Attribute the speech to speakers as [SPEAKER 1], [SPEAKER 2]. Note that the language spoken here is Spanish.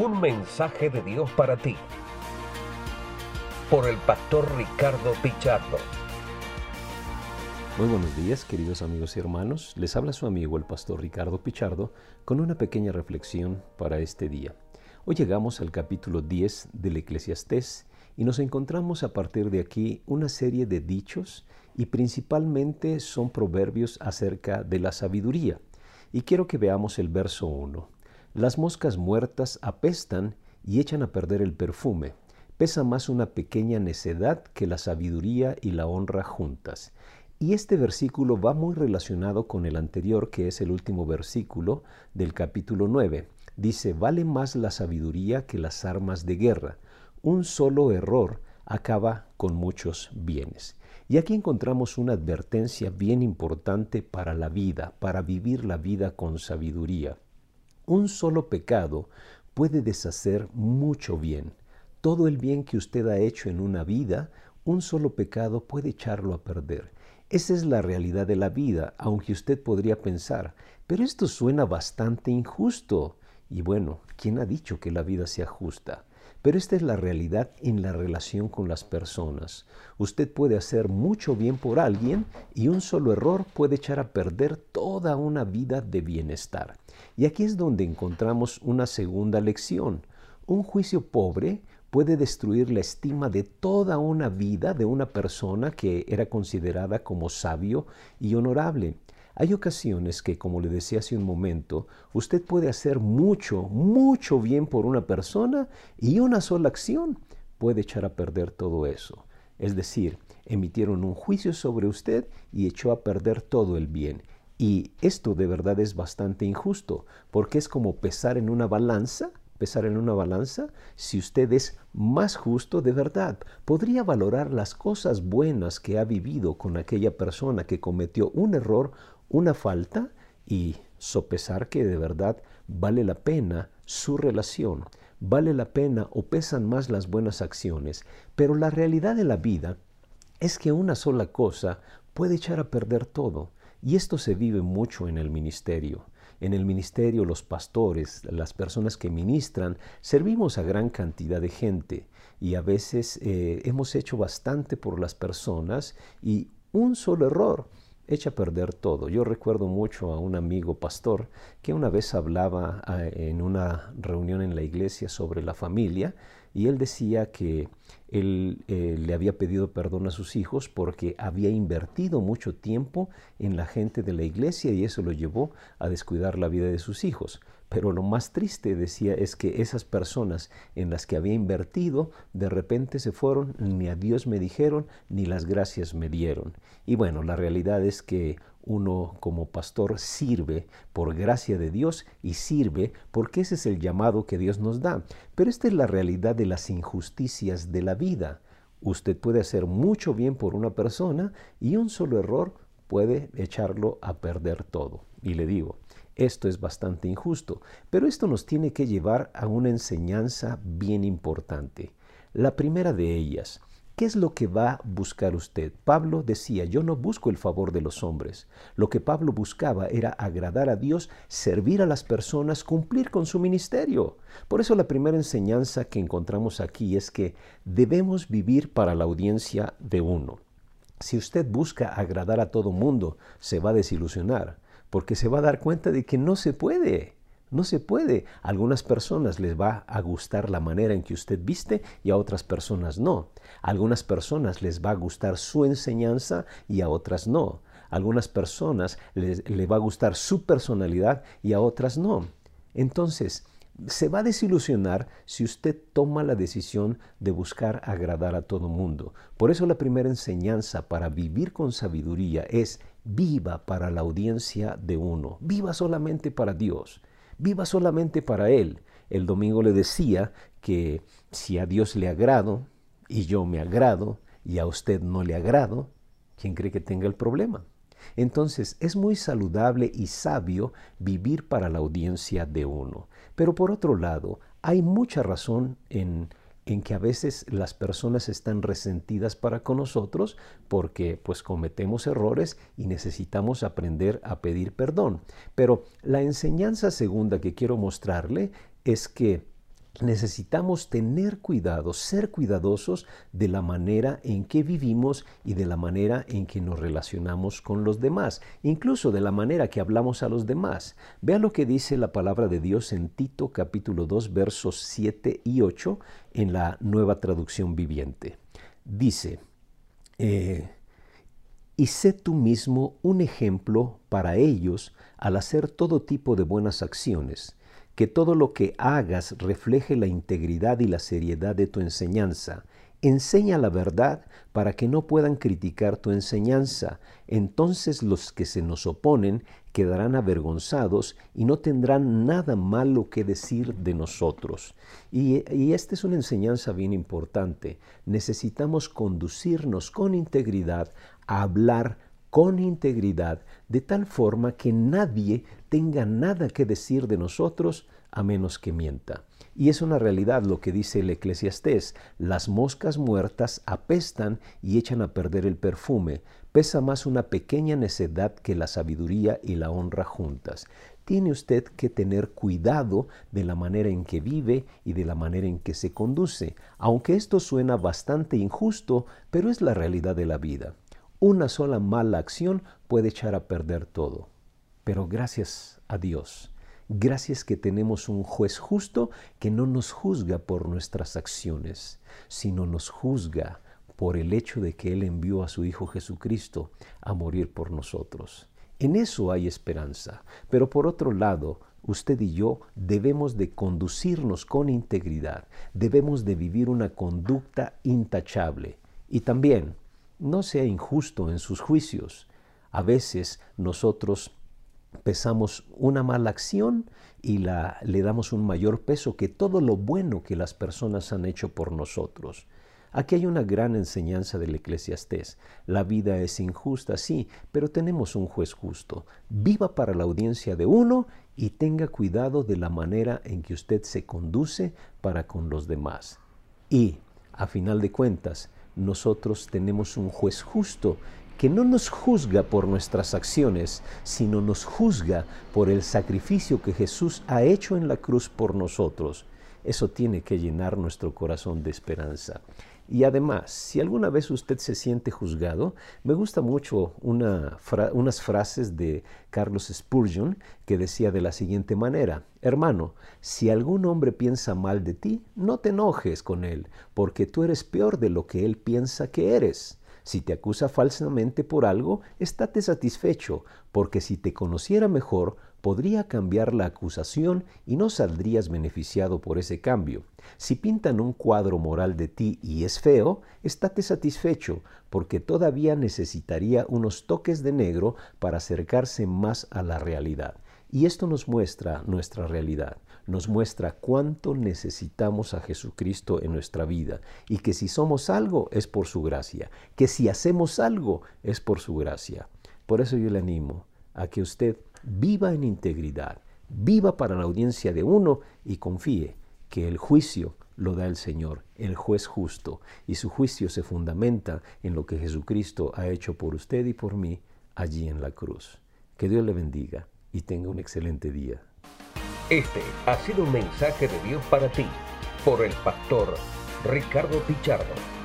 [SPEAKER 1] Un mensaje de Dios para ti. Por el pastor Ricardo Pichardo.
[SPEAKER 2] Muy buenos días, queridos amigos y hermanos. Les habla su amigo el pastor Ricardo Pichardo con una pequeña reflexión para este día. Hoy llegamos al capítulo 10 del Eclesiastés y nos encontramos a partir de aquí una serie de dichos y principalmente son proverbios acerca de la sabiduría. Y quiero que veamos el verso 1. Las moscas muertas apestan y echan a perder el perfume. Pesa más una pequeña necedad que la sabiduría y la honra juntas. Y este versículo va muy relacionado con el anterior, que es el último versículo del capítulo 9. Dice, vale más la sabiduría que las armas de guerra. Un solo error acaba con muchos bienes. Y aquí encontramos una advertencia bien importante para la vida, para vivir la vida con sabiduría. Un solo pecado puede deshacer mucho bien. Todo el bien que usted ha hecho en una vida, un solo pecado puede echarlo a perder. Esa es la realidad de la vida, aunque usted podría pensar, pero esto suena bastante injusto. Y bueno, ¿quién ha dicho que la vida sea justa? Pero esta es la realidad en la relación con las personas. Usted puede hacer mucho bien por alguien y un solo error puede echar a perder toda una vida de bienestar. Y aquí es donde encontramos una segunda lección. Un juicio pobre puede destruir la estima de toda una vida de una persona que era considerada como sabio y honorable. Hay ocasiones que, como le decía hace un momento, usted puede hacer mucho, mucho bien por una persona y una sola acción puede echar a perder todo eso. Es decir, emitieron un juicio sobre usted y echó a perder todo el bien. Y esto de verdad es bastante injusto, porque es como pesar en una balanza pesar en una balanza, si usted es más justo de verdad, podría valorar las cosas buenas que ha vivido con aquella persona que cometió un error una falta y sopesar que de verdad vale la pena su relación, vale la pena o pesan más las buenas acciones. Pero la realidad de la vida es que una sola cosa puede echar a perder todo. Y esto se vive mucho en el ministerio. En el ministerio los pastores, las personas que ministran, servimos a gran cantidad de gente y a veces eh, hemos hecho bastante por las personas y un solo error echa a perder todo. Yo recuerdo mucho a un amigo pastor que una vez hablaba ah, en una reunión en la iglesia sobre la familia y él decía que él eh, le había pedido perdón a sus hijos porque había invertido mucho tiempo en la gente de la iglesia y eso lo llevó a descuidar la vida de sus hijos. Pero lo más triste, decía, es que esas personas en las que había invertido de repente se fueron, ni a Dios me dijeron, ni las gracias me dieron. Y bueno, la realidad es que uno como pastor sirve por gracia de Dios y sirve porque ese es el llamado que Dios nos da. Pero esta es la realidad de las injusticias de la vida. Usted puede hacer mucho bien por una persona y un solo error puede echarlo a perder todo. Y le digo, esto es bastante injusto, pero esto nos tiene que llevar a una enseñanza bien importante. La primera de ellas, ¿Qué es lo que va a buscar usted? Pablo decía, yo no busco el favor de los hombres. Lo que Pablo buscaba era agradar a Dios, servir a las personas, cumplir con su ministerio. Por eso la primera enseñanza que encontramos aquí es que debemos vivir para la audiencia de uno. Si usted busca agradar a todo mundo, se va a desilusionar porque se va a dar cuenta de que no se puede. No se puede. A algunas personas les va a gustar la manera en que usted viste y a otras personas no. Algunas personas les va a gustar su enseñanza y a otras no. Algunas personas les, va a gustar su personalidad y a otras no. Entonces, se va a desilusionar si usted toma la decisión de buscar agradar a todo mundo. Por eso la primera enseñanza para vivir con sabiduría es viva para la audiencia de uno, viva solamente para Dios, viva solamente para Él. El domingo le decía que si a Dios le agrado y yo me agrado y a usted no le agrado, ¿quién cree que tenga el problema? Entonces es muy saludable y sabio vivir para la audiencia de uno. Pero por otro lado, hay mucha razón en en que a veces las personas están resentidas para con nosotros porque pues cometemos errores y necesitamos aprender a pedir perdón. Pero la enseñanza segunda que quiero mostrarle es que necesitamos tener cuidado, ser cuidadosos de la manera en que vivimos y de la manera en que nos relacionamos con los demás, incluso de la manera que hablamos a los demás. Vea lo que dice la palabra de Dios en Tito capítulo 2 versos 7 y 8 en la nueva traducción viviente. Dice, eh, y sé tú mismo un ejemplo para ellos al hacer todo tipo de buenas acciones que todo lo que hagas refleje la integridad y la seriedad de tu enseñanza. Enseña la verdad para que no puedan criticar tu enseñanza. Entonces los que se nos oponen quedarán avergonzados y no tendrán nada malo que decir de nosotros. Y, y esta es una enseñanza bien importante. Necesitamos conducirnos con integridad a hablar con integridad, de tal forma que nadie tenga nada que decir de nosotros a menos que mienta. Y es una realidad lo que dice el eclesiastés, las moscas muertas apestan y echan a perder el perfume, pesa más una pequeña necedad que la sabiduría y la honra juntas. Tiene usted que tener cuidado de la manera en que vive y de la manera en que se conduce, aunque esto suena bastante injusto, pero es la realidad de la vida. Una sola mala acción puede echar a perder todo. Pero gracias a Dios, gracias que tenemos un juez justo que no nos juzga por nuestras acciones, sino nos juzga por el hecho de que Él envió a su Hijo Jesucristo a morir por nosotros. En eso hay esperanza. Pero por otro lado, usted y yo debemos de conducirnos con integridad, debemos de vivir una conducta intachable. Y también no sea injusto en sus juicios. A veces nosotros pesamos una mala acción y la, le damos un mayor peso que todo lo bueno que las personas han hecho por nosotros. Aquí hay una gran enseñanza del eclesiastés. La vida es injusta, sí, pero tenemos un juez justo. Viva para la audiencia de uno y tenga cuidado de la manera en que usted se conduce para con los demás. Y, a final de cuentas, nosotros tenemos un juez justo que no nos juzga por nuestras acciones, sino nos juzga por el sacrificio que Jesús ha hecho en la cruz por nosotros. Eso tiene que llenar nuestro corazón de esperanza. Y además, si alguna vez usted se siente juzgado, me gusta mucho unas frases de Carlos Spurgeon que decía de la siguiente manera, hermano, si algún hombre piensa mal de ti, no te enojes con él, porque tú eres peor de lo que él piensa que eres. Si te acusa falsamente por algo, estate satisfecho, porque si te conociera mejor, podría cambiar la acusación y no saldrías beneficiado por ese cambio. Si pintan un cuadro moral de ti y es feo, estate satisfecho, porque todavía necesitaría unos toques de negro para acercarse más a la realidad. Y esto nos muestra nuestra realidad, nos muestra cuánto necesitamos a Jesucristo en nuestra vida y que si somos algo es por su gracia, que si hacemos algo es por su gracia. Por eso yo le animo a que usted viva en integridad, viva para la audiencia de uno y confíe que el juicio lo da el Señor, el juez justo, y su juicio se fundamenta en lo que Jesucristo ha hecho por usted y por mí allí en la cruz. Que Dios le bendiga y tenga un excelente día.
[SPEAKER 1] Este ha sido un mensaje de Dios para ti por el pastor Ricardo Pichardo.